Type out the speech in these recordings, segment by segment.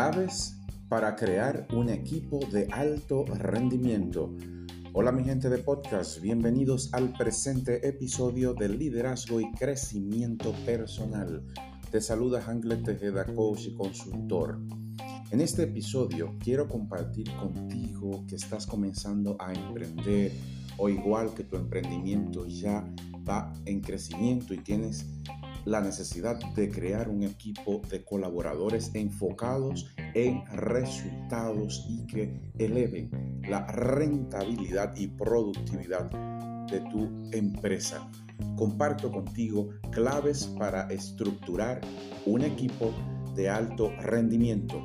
Claves para crear un equipo de alto rendimiento. Hola mi gente de podcast, bienvenidos al presente episodio de Liderazgo y Crecimiento Personal. Te saluda Hanglet Tejeda, coach y consultor. En este episodio quiero compartir contigo que estás comenzando a emprender o igual que tu emprendimiento ya va en crecimiento y tienes la necesidad de crear un equipo de colaboradores enfocados en resultados y que eleven la rentabilidad y productividad de tu empresa. Comparto contigo claves para estructurar un equipo de alto rendimiento.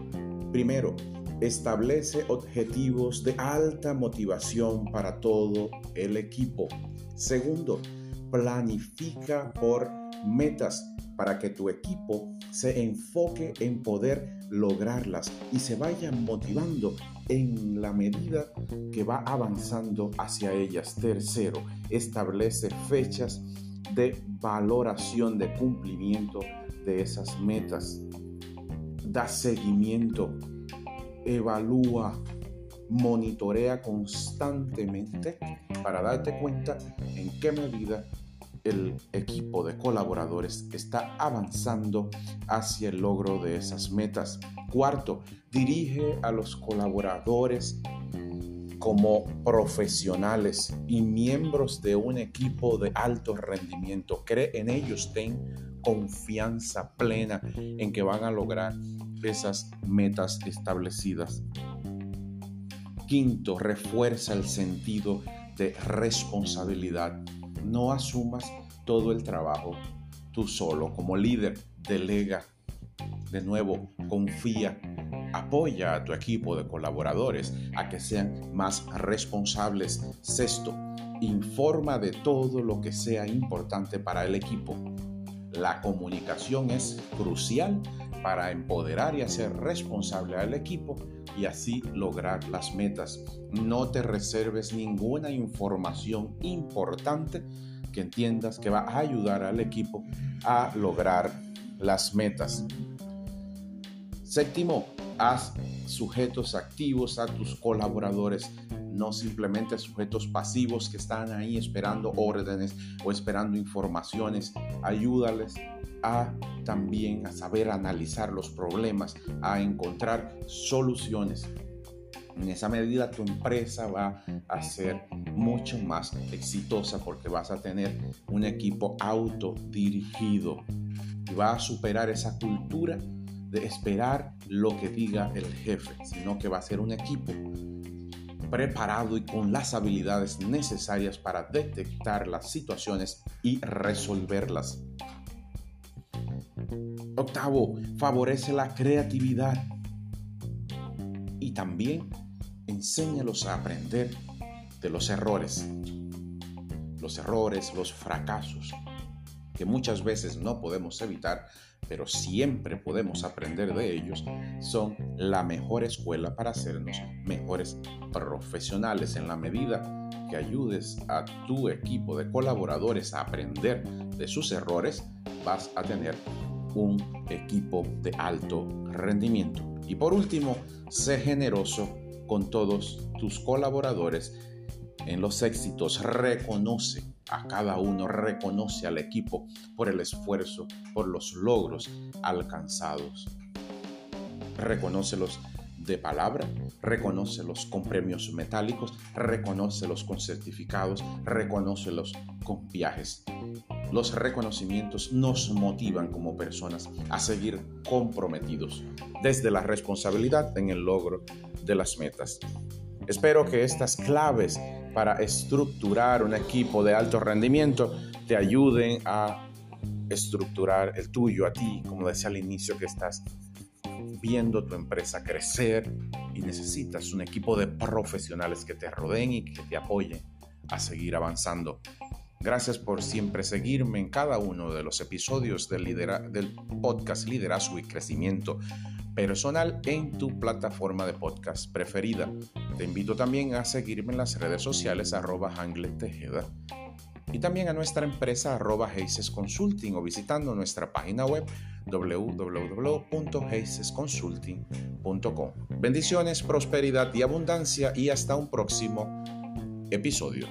Primero, establece objetivos de alta motivación para todo el equipo. Segundo, planifica por metas para que tu equipo se enfoque en poder lograrlas y se vaya motivando en la medida que va avanzando hacia ellas. Tercero, establece fechas de valoración de cumplimiento de esas metas. Da seguimiento, evalúa, monitorea constantemente para darte cuenta en qué medida el equipo de colaboradores está avanzando hacia el logro de esas metas. Cuarto, dirige a los colaboradores como profesionales y miembros de un equipo de alto rendimiento. Cree en ellos, ten confianza plena en que van a lograr esas metas establecidas. Quinto, refuerza el sentido de responsabilidad no asumas todo el trabajo tú solo como líder. Delega. De nuevo, confía. Apoya a tu equipo de colaboradores a que sean más responsables. Sexto, informa de todo lo que sea importante para el equipo. La comunicación es crucial para empoderar y hacer responsable al equipo y así lograr las metas. No te reserves ninguna información importante que entiendas que va a ayudar al equipo a lograr las metas. Séptimo, haz sujetos activos a tus colaboradores, no simplemente sujetos pasivos que están ahí esperando órdenes o esperando informaciones. Ayúdales a también a saber analizar los problemas, a encontrar soluciones. En esa medida tu empresa va a ser mucho más exitosa porque vas a tener un equipo autodirigido y va a superar esa cultura de esperar lo que diga el jefe, sino que va a ser un equipo preparado y con las habilidades necesarias para detectar las situaciones y resolverlas. Octavo, favorece la creatividad y también enséñalos a aprender de los errores. Los errores, los fracasos, que muchas veces no podemos evitar, pero siempre podemos aprender de ellos, son la mejor escuela para hacernos mejores profesionales en la medida que ayudes a tu equipo de colaboradores a aprender de sus errores, vas a tener un equipo de alto rendimiento. Y por último, sé generoso con todos tus colaboradores en los éxitos. Reconoce a cada uno, reconoce al equipo por el esfuerzo, por los logros alcanzados. Reconócelos de palabra, reconócelos con premios metálicos, reconócelos con certificados, reconócelos con viajes. Los reconocimientos nos motivan como personas a seguir comprometidos desde la responsabilidad en el logro de las metas. Espero que estas claves para estructurar un equipo de alto rendimiento te ayuden a estructurar el tuyo a ti, como decía al inicio que estás viendo tu empresa crecer y necesitas un equipo de profesionales que te rodeen y que te apoyen a seguir avanzando. Gracias por siempre seguirme en cada uno de los episodios del, podcast Liderazgo y Crecimiento Personal en tu plataforma de podcast preferida. Te invito también a seguirme en las redes sociales arroba Tejeda y también a nuestra empresa arroba Consulting o visitando nuestra página web www.heisesconsulting.com. Bendiciones, prosperidad y abundancia y hasta un próximo episodio.